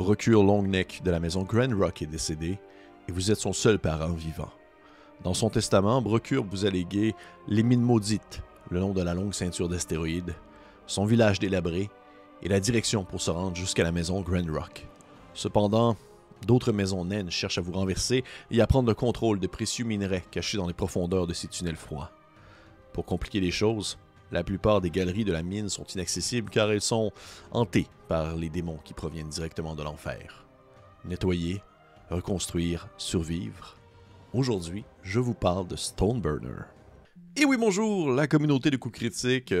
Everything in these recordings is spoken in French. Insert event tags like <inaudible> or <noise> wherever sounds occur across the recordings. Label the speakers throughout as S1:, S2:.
S1: Brocure Longneck de la maison Grand Rock est décédé et vous êtes son seul parent vivant. Dans son testament, Brocure vous a légué les mines maudites, le long de la longue ceinture d'astéroïdes, son village délabré et la direction pour se rendre jusqu'à la maison Grand Rock. Cependant, d'autres maisons naines cherchent à vous renverser et à prendre le contrôle de précieux minerais cachés dans les profondeurs de ces tunnels froids. Pour compliquer les choses, la plupart des galeries de la mine sont inaccessibles car elles sont hantées par les démons qui proviennent directement de l'enfer. Nettoyer, reconstruire, survivre. Aujourd'hui, je vous parle de Stoneburner. Et oui, bonjour, la communauté de coups critiques.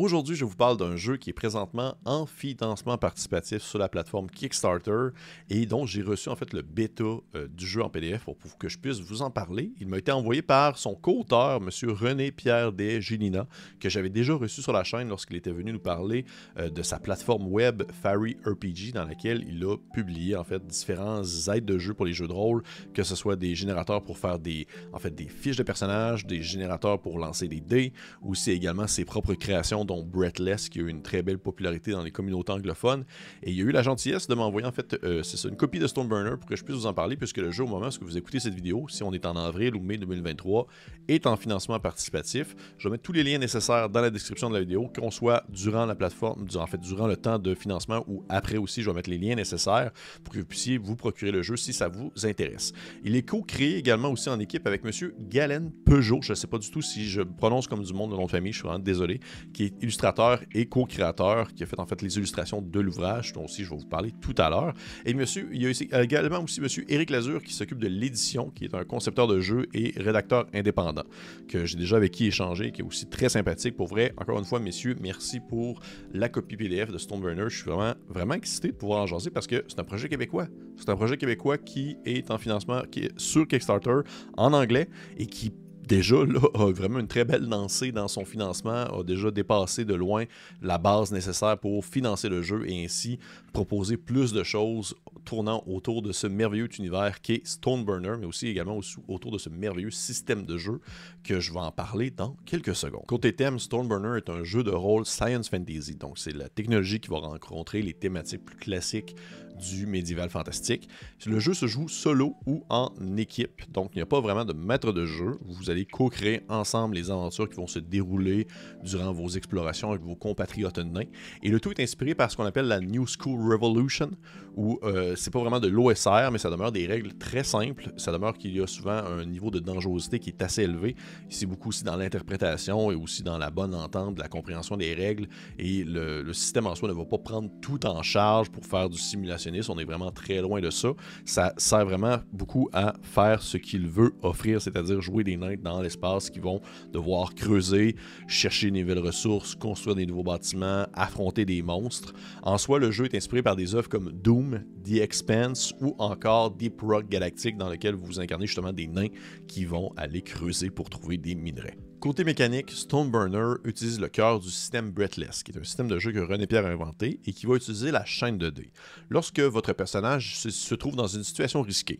S1: Aujourd'hui, je vous parle d'un jeu qui est présentement en financement participatif sur la plateforme Kickstarter et dont j'ai reçu en fait le bêta euh, du jeu en PDF pour, que je puisse vous en parler. Il m'a été envoyé par son co-auteur, M. René Pierre Desgilina, que j'avais déjà reçu sur la chaîne lorsqu'il était venu nous parler euh, de sa plateforme web Fairy RPG dans laquelle il a publié en fait différents aides de jeu pour les jeux de rôle, que ce soit des générateurs pour faire des en fait des fiches de personnages, des générateurs pour lancer des dés, ou c'est également ses propres créations dont Breathless, qui a eu une très belle popularité dans les communautés anglophones. Et il y a eu la gentillesse de m'envoyer en fait, euh, c'est une copie de Stoneburner pour que je puisse vous en parler, puisque le jeu, au moment où vous écoutez cette vidéo, si on est en avril ou mai 2023, est en financement participatif. Je vais mettre tous les liens nécessaires dans la description de la vidéo, qu'on soit durant la plateforme, en fait, durant le temps de financement ou après aussi, je vais mettre les liens nécessaires pour que vous puissiez vous procurer le jeu si ça vous intéresse. Il est co-créé également aussi en équipe avec Monsieur Galen Peugeot. Je ne sais pas du tout si je prononce comme du monde de nom de famille, je suis vraiment désolé, qui est illustrateur et co-créateur qui a fait en fait les illustrations de l'ouvrage, dont aussi je vais vous parler tout à l'heure. Et monsieur, il y a également aussi monsieur Éric Lazure qui s'occupe de l'édition, qui est un concepteur de jeux et rédacteur indépendant, que j'ai déjà avec qui échangé, qui est aussi très sympathique. Pour vrai, encore une fois, messieurs, merci pour la copie PDF de Stoneburner. Je suis vraiment, vraiment excité de pouvoir en jaser parce que c'est un projet québécois. C'est un projet québécois qui est en financement, qui est sur Kickstarter en anglais et qui déjà <laughs> a vraiment une très belle lancée dans son financement, a déjà dépassé de loin la base nécessaire pour financer le jeu et ainsi proposer plus de choses tournant autour de ce merveilleux univers qui est Stoneburner, mais aussi également autour de ce merveilleux système de jeu que je vais en parler dans quelques secondes. Côté thème, Stoneburner est un jeu de rôle science fantasy, donc c'est la technologie qui va rencontrer les thématiques plus classiques du médiéval fantastique. Le jeu se joue solo ou en équipe, donc il n'y a pas vraiment de maître de jeu. Vous allez co-créer ensemble les aventures qui vont se dérouler durant vos explorations avec vos compatriotes nains. Et le tout est inspiré par ce qu'on appelle la New School Revolution, où euh, c'est pas vraiment de l'OSR, mais ça demeure des règles très simples. Ça demeure qu'il y a souvent un niveau de dangerosité qui est assez élevé. C'est beaucoup aussi dans l'interprétation et aussi dans la bonne entente, la compréhension des règles. Et le, le système en soi ne va pas prendre tout en charge pour faire du simulation on est vraiment très loin de ça. Ça sert vraiment beaucoup à faire ce qu'il veut offrir, c'est-à-dire jouer des nains dans l'espace qui vont devoir creuser, chercher de nouvelles ressources, construire des nouveaux bâtiments, affronter des monstres. En soi, le jeu est inspiré par des œuvres comme Doom, The Expanse ou encore Deep Rock Galactic dans lequel vous incarnez justement des nains qui vont aller creuser pour trouver des minerais. Côté mécanique, Stoneburner utilise le cœur du système Breathless, qui est un système de jeu que René Pierre a inventé et qui va utiliser la chaîne de dés. Lorsque votre personnage se, trouve dans une situation risquée,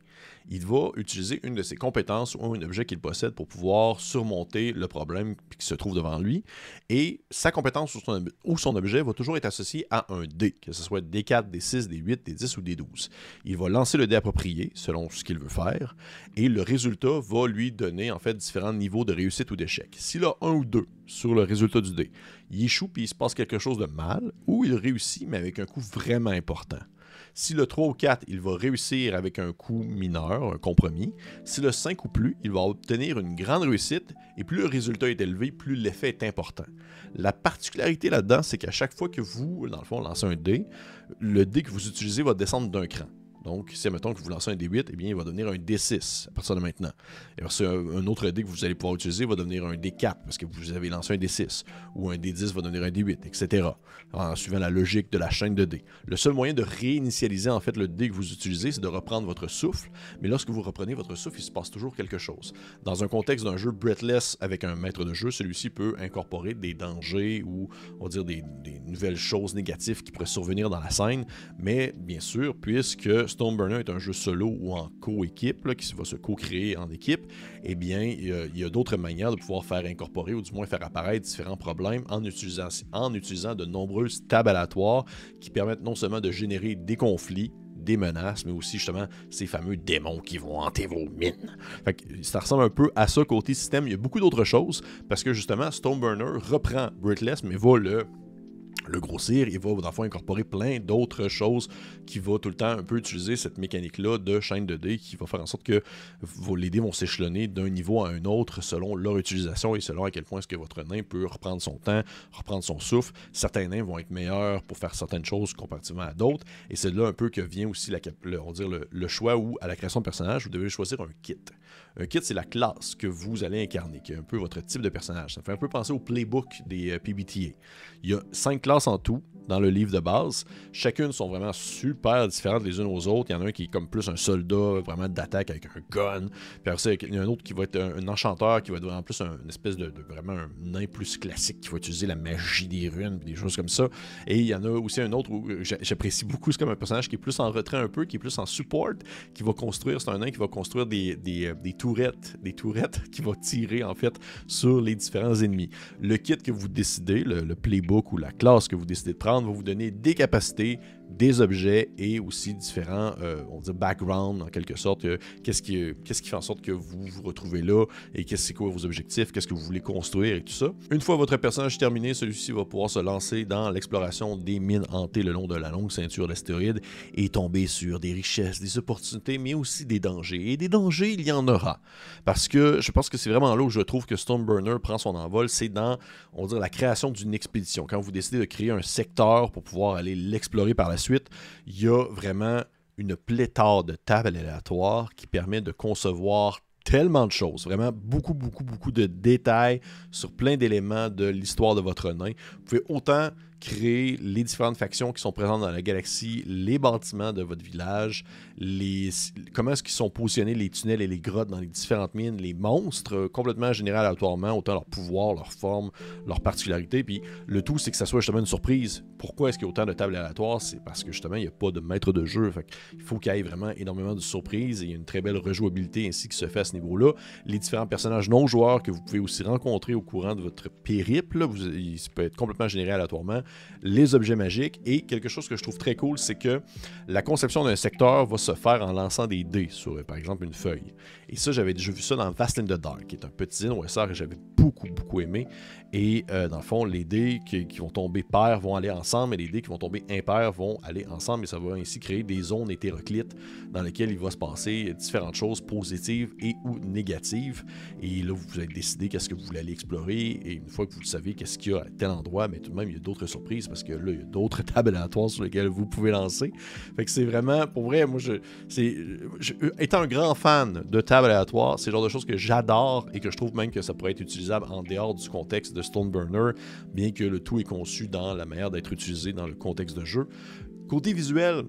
S1: il va utiliser une de ses compétences ou un objet qu'il possède pour pouvoir surmonter le problème qui se trouve devant lui. Et sa compétence ou son, objet va toujours être associé à un dé, que ce soit des 4, des 6, des 8, des 10 ou des 12. Il va lancer le dé approprié selon ce qu'il veut faire et le résultat va lui donner en fait différents niveaux de réussite ou d'échec. S'il a un ou deux sur le résultat du dé, il échoue puis il se passe quelque chose de mal, ou il réussit mais avec un coup vraiment important. Si le 3 ou 4, il va réussir avec un coup mineur, un compromis. Si le 5 ou plus, il va obtenir une grande réussite. Et plus le résultat est élevé, plus l'effet est important. La particularité là-dedans, c'est qu'à chaque fois que vous, dans le fond, lancez un dé, le dé que vous utilisez va descendre d'un cran. Donc, si, mettons que vous lancez un D8, eh bien, il va devenir un D6 à partir de maintenant. Et alors, un, autre dé que vous allez pouvoir utiliser va devenir un D4 parce que vous avez lancé un D6. Ou un D10 va devenir un D8, etc. En suivant la logique de la chaîne de dés. Le seul moyen de réinitialiser, en fait, le dé que vous utilisez, c'est de reprendre votre souffle. Mais lorsque vous reprenez votre souffle, il se passe toujours quelque chose. Dans un contexte d'un jeu breathless avec un maître de jeu, celui-ci peut incorporer des dangers ou, on va dire, des nouvelles choses négatives qui pourraient survenir dans la scène. Mais, bien sûr, puisque Stoneburner est un jeu solo ou en co-équipe, qui va se co-créer en équipe, eh bien, il y a, d'autres manières de pouvoir faire incorporer ou du moins faire apparaître différents problèmes en utilisant, de nombreuses tables qui permettent non seulement de générer des conflits, des menaces, mais aussi justement ces fameux démons qui vont hanter vos mines. Ça ressemble un peu à ça côté système. Il y a beaucoup d'autres choses parce que justement Stoneburner reprend Britless mais va le le grossir, il va dans le fond incorporer plein d'autres choses qui va tout le temps un peu utiliser cette mécanique-là de chaîne de dés qui va faire en sorte que les dés vont s'échelonner d'un niveau à un autre selon leur utilisation et selon à quel point est-ce que votre nain peut reprendre son temps, reprendre son souffle. Certains nains vont être meilleurs pour faire certaines choses comparativement à d'autres et c'est là un peu que vient aussi le, le, choix où à la création de personnage, vous devez choisir un kit. Un kit, c'est la classe que vous allez incarner, qui est un peu votre type de personnage. Ça fait un peu penser au playbook des euh, PBTA. Il y a cinq classes en tout dans le livre de base. Chacune sont vraiment super différentes les unes aux autres. Il y en a un qui est comme plus un soldat, vraiment d'attaque avec un gun. Puis après il y en a un autre qui va être un, enchanteur, qui va être en plus un, une espèce de, vraiment un nain plus classique, qui va utiliser la magie des runes, des choses comme ça. Et il y en a aussi un autre où j'apprécie beaucoup, c'est comme un personnage qui est plus en retrait un peu, qui est plus en support, qui va construire, c'est un nain qui va construire des, des, euh, des tourettes, des tourettes <laughs> qui va tirer en fait sur les différents ennemis. Le kit que vous décidez, le playbook ou la classe que vous décidez de prendre, va vous donner des capacités des objets et aussi différents, euh, on dit background en quelque sorte. Euh, qu'est-ce, qui, qu'est-ce qui fait en sorte que vous vous retrouvez là et qu'est-ce c'est quoi vos objectifs, qu'est-ce que vous voulez construire et tout ça. Une fois votre personnage terminé, celui-ci va pouvoir se lancer dans l'exploration des mines hantées le long de la longue ceinture d'astéroïdes et tomber sur des richesses, des opportunités, mais aussi des dangers. Et des dangers, il y en aura. Parce que je pense que c'est vraiment là où je trouve que Stoneburner prend son envol, c'est dans, on va dire, la création d'une expédition. Quand vous décidez de créer un secteur pour pouvoir aller l'explorer par la suite, il y a vraiment une pléthore de tables aléatoires qui permet de concevoir tellement de choses, vraiment beaucoup, beaucoup, beaucoup de détails sur plein d'éléments de l'histoire de votre nain. Vous pouvez autant créer les différentes factions qui sont présentes dans la galaxie, les bâtiments de votre village, les, comment est-ce qu'ils sont positionnés les tunnels et les grottes dans les différentes mines, les monstres, euh, complètement générés aléatoirement, autant leur pouvoir, leur forme, leur particularité. Puis le tout, c'est que ça soit justement une surprise. Pourquoi est-ce qu'il y a autant de tables aléatoires? C'est parce que justement, il n'y a pas de maître de jeu. Il faut qu'il y ait vraiment énormément de surprises et une très belle rejouabilité ainsi qui se fait à ce niveau-là. Les différents personnages non joueurs que vous pouvez aussi rencontrer au courant de votre périple, vous, il peut être complètement généré aléatoirement les objets magiques. Et quelque chose que je trouve très cool, c'est que la conception d'un secteur va se faire en lançant des dés sur, par exemple, une feuille. Et ça, j'avais déjà vu ça dans Vast in the Dark, qui est un petit OSR que j'avais beaucoup, beaucoup aimé. Et euh, dans le fond, les dés qui, vont tomber pairs vont aller ensemble, et les dés qui vont tomber impairs vont aller ensemble. Et ça va ainsi créer des zones hétéroclites dans lesquelles il va se passer différentes choses positives et ou négatives. Et là, vous allez décider qu'est-ce que vous voulez aller explorer. Et une fois que vous savez qu'est-ce qu'il y a à tel endroit, mais tout de même, il y a d'autres surprises parce que là, il y a d'autres <laughs> tables aléatoires sur lesquelles vous pouvez lancer. Fait que c'est vraiment, pour vrai, moi, je, c'est, étant un grand fan de tables aléatoires, c'est le genre de choses que j'adore et que je trouve même que ça pourrait être utilisable en dehors du contexte de Stoneburner, bien que le tout est conçu dans la manière d'être utilisé dans le contexte de jeu. Côté visuel,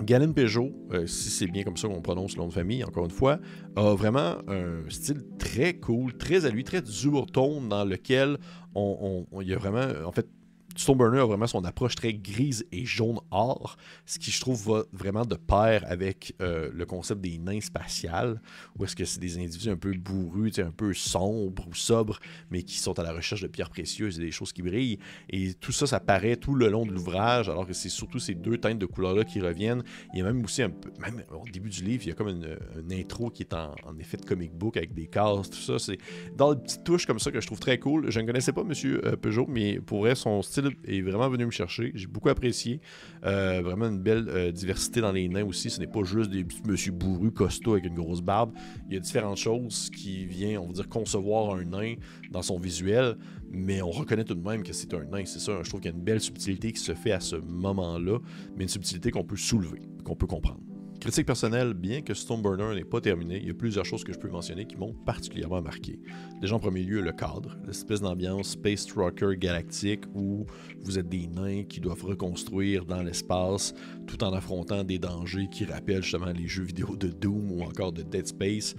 S1: Galen Peugeot, euh, si c'est bien comme ça qu'on prononce le nom de famille, encore une fois, a vraiment un style très cool, très à lui, très duotone, dans lequel on, il y a vraiment, en fait, Stoneburner a vraiment son approche très grise et jaune or, ce qui je trouve va vraiment de pair avec euh, le concept des nains spatiales, où est-ce que c'est des individus un peu bourrus, un peu sombres ou sobres, mais qui sont à la recherche de pierres précieuses et des choses qui brillent. Et tout ça, ça paraît tout le long de l'ouvrage, alors que c'est surtout ces deux teintes de couleurs-là qui reviennent. Il y a même aussi un peu, même au début du livre, il y a comme une, intro qui est en, effet de comic book avec des cases, tout ça. C'est dans des petites touches comme ça que je trouve très cool. Je ne connaissais pas M. Euh, Peugeot, mais pour vrai, son style est vraiment venu me chercher. J'ai beaucoup apprécié. Euh, vraiment une belle euh, diversité dans les nains aussi. Ce n'est pas juste des petits monsieur bourrus costauds avec une grosse barbe. Il y a différentes choses qui viennent, on va dire, concevoir un nain dans son visuel, mais on reconnaît tout de même que c'est un nain. C'est ça, je trouve qu'il y a une belle subtilité qui se fait à ce moment-là, mais une subtilité qu'on peut soulever, qu'on peut comprendre. Critique personnelle, bien que Stoneburner n'est pas terminé, il y a plusieurs choses que je peux mentionner qui m'ont particulièrement marqué. Déjà en premier lieu, le cadre, l'espèce d'ambiance Space Trucker galactique où vous êtes des nains qui doivent reconstruire dans l'espace tout en affrontant des dangers qui rappellent justement les jeux vidéo de Doom ou encore de Dead Space.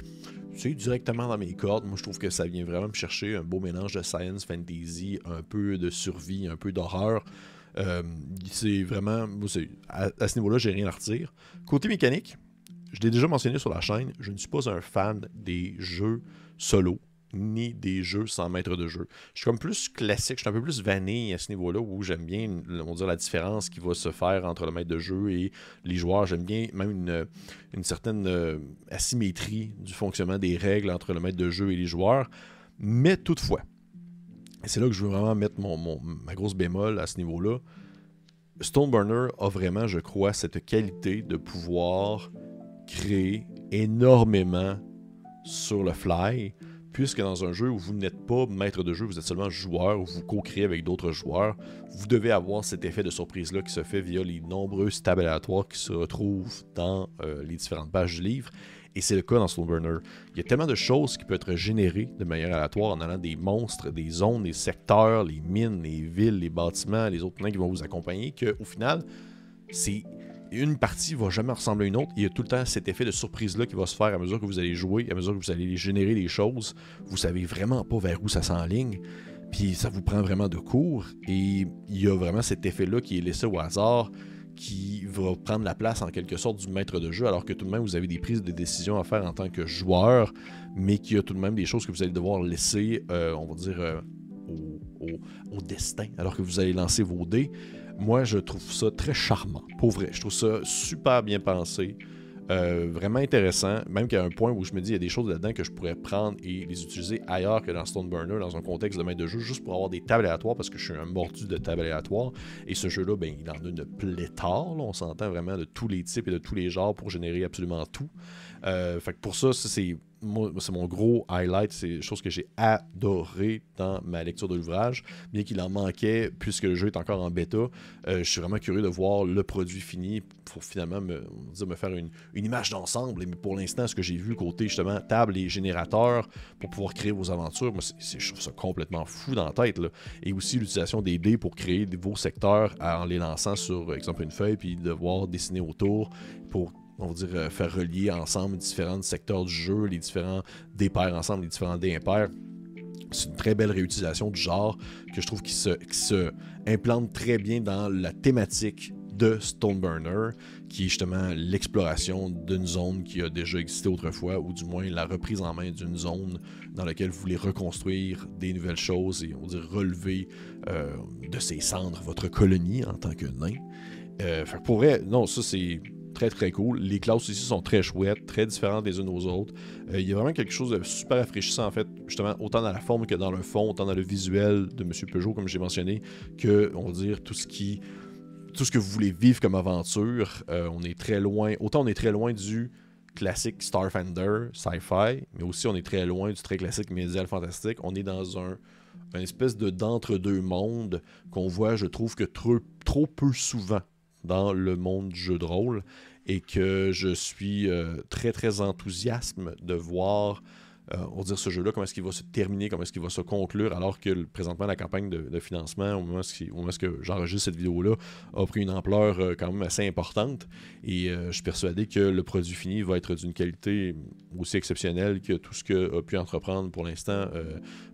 S1: C'est directement dans mes cordes. Moi, je trouve que ça vient vraiment me chercher un beau mélange de science fantasy, un peu de survie, un peu d'horreur. Euh, c'est vraiment. À, ce niveau-là, j'ai rien à retirer. Côté mécanique, je l'ai déjà mentionné sur la chaîne, je ne suis pas un fan des jeux solo ni des jeux sans maître de jeu. Je suis comme plus classique, je suis un peu plus vanille à ce niveau-là où j'aime bien on dire, la différence qui va se faire entre le maître de jeu et les joueurs. J'aime bien même une, une certaine euh, asymétrie du fonctionnement des règles entre le maître de jeu et les joueurs. Mais toutefois, c'est là que je veux vraiment mettre ma grosse bémol à ce niveau-là, Stoneburner a vraiment, je crois, cette qualité de pouvoir créer énormément sur le fly puisque dans un jeu où vous n'êtes pas maître de jeu, vous êtes seulement joueur, vous co-créez avec d'autres joueurs, vous devez avoir cet effet de surprise-là qui se fait via les nombreuses tables aléatoires qui se retrouvent dans euh, les différentes pages du livre. Et c'est le cas dans Stoneburner. Il y a tellement de choses qui peuvent être générées de manière aléatoire en allant des monstres, des zones, des secteurs, les mines, les villes, les bâtiments, les autres nains qui vont vous accompagner, qu'au final, c'est une partie va jamais ressembler à une autre. Il y a tout le temps cet effet de surprise-là qui va se faire à mesure que vous allez jouer, à mesure que vous allez générer des choses. Vous savez vraiment pas vers où ça s'enligne. Puis ça vous prend vraiment de cours. Et il y a vraiment cet effet-là qui est laissé au hasard, qui va prendre la place en quelque sorte du maître de jeu, alors que tout de même vous avez des prises de décision à faire en tant que joueur, mais qu'il y a tout de même des choses que vous allez devoir laisser, euh, on va dire, euh, au, destin, alors que vous allez lancer vos dés moi, je trouve ça très charmant. Pour vrai, je trouve ça super bien pensé. Euh, vraiment intéressant, même qu'à un point où je me dis il y a des choses là-dedans que je pourrais prendre et les utiliser ailleurs que dans Stoneburner, dans un contexte de maître de jeu, juste pour avoir des tables aléatoires, parce que je suis un mordu de tables aléatoires. Et ce jeu-là, ben, il en a une pléthore. On s'entend vraiment de tous les types et de tous les genres pour générer absolument tout. Euh, fait que pour ça, c'est c'est mon gros highlight, c'est chose que j'ai adoré dans ma lecture de l'ouvrage, bien qu'il en manquait puisque le jeu est encore en bêta. Euh, je suis vraiment curieux de voir le produit fini pour finalement me, faire une, image d'ensemble. Mais pour l'instant, ce que j'ai vu côté justement table et générateur pour pouvoir créer vos aventures, moi, je trouve ça complètement fou dans la tête. Et aussi l'utilisation des dés pour créer vos secteurs en les lançant sur, exemple, une feuille, puis devoir dessiner autour pour on va dire, euh, faire relier ensemble différents secteurs du jeu, les différents dés ensemble, les différents dés impairs. C'est une très belle réutilisation du genre que je trouve qui se, se implante très bien dans la thématique de Stoneburner, qui est justement l'exploration d'une zone qui a déjà existé autrefois, ou du moins la reprise en main d'une zone dans laquelle vous voulez reconstruire des nouvelles choses et on va dire relever euh, de ses cendres votre colonie en tant que nain. Euh, pour vrai, non, ça c'est très très cool. Les classes ici sont très chouettes, très différentes les unes aux autres. Euh, il y a vraiment quelque chose de super rafraîchissant en fait, justement, autant dans la forme que dans le fond, autant dans le visuel de M. Peugeot, comme j'ai mentionné, que, on va dire, tout ce qui. Tout ce que vous voulez vivre comme aventure, euh, on est très loin. Autant on est très loin du classique Starfinder, sci-fi, mais aussi on est très loin du très classique médiéval fantastique. On est dans un, une espèce de d'entre-deux mondes qu'on voit, je trouve, que trop, trop peu souvent dans le monde du jeu de rôle et que je suis euh, très très enthousiaste de voir euh, on va dire ce jeu-là, comment est-ce qu'il va se terminer, comment est-ce qu'il va se conclure, alors que présentement la campagne de, financement, au moment, où, j'enregistre cette vidéo-là, a pris une ampleur euh, quand même assez importante. Et je suis persuadé que le produit fini va être d'une qualité aussi exceptionnelle que tout ce que a pu entreprendre pour l'instant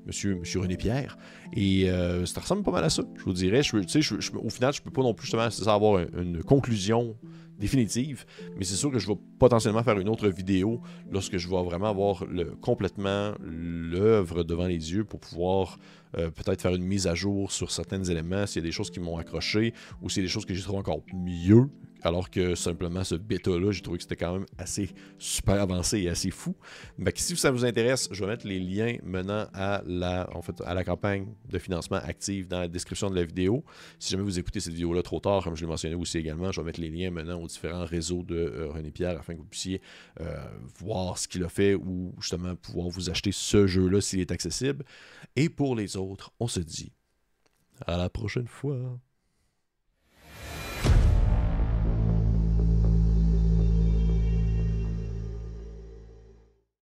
S1: monsieur, René Pierre. Et ça ressemble pas mal à ça, je vous dirais. Au final, je peux pas non plus justement avoir une conclusion définitive. Mais c'est sûr que je vais potentiellement faire une autre vidéo lorsque je vais vraiment avoir complètement l'œuvre devant les yeux pour pouvoir euh, peut-être faire une mise à jour sur certains éléments, s'il y a des choses qui m'ont accroché ou s'il y a des choses que j'ai trouvé encore mieux alors que simplement ce bêta-là, j'ai trouvé que c'était quand même assez super avancé et assez fou. Mais si ça vous intéresse, je vais mettre les liens menant à la, en fait, à la campagne de financement active dans la description de la vidéo. Si jamais vous écoutez cette vidéo-là trop tard, comme je l'ai mentionné aussi également, je vais mettre les liens menant aux différents réseaux de euh, René Pierre afin que vous puissiez euh, voir ce qu'il a fait ou justement pouvoir vous acheter ce jeu-là s'il est accessible. Et pour les autres, on se dit à la prochaine fois.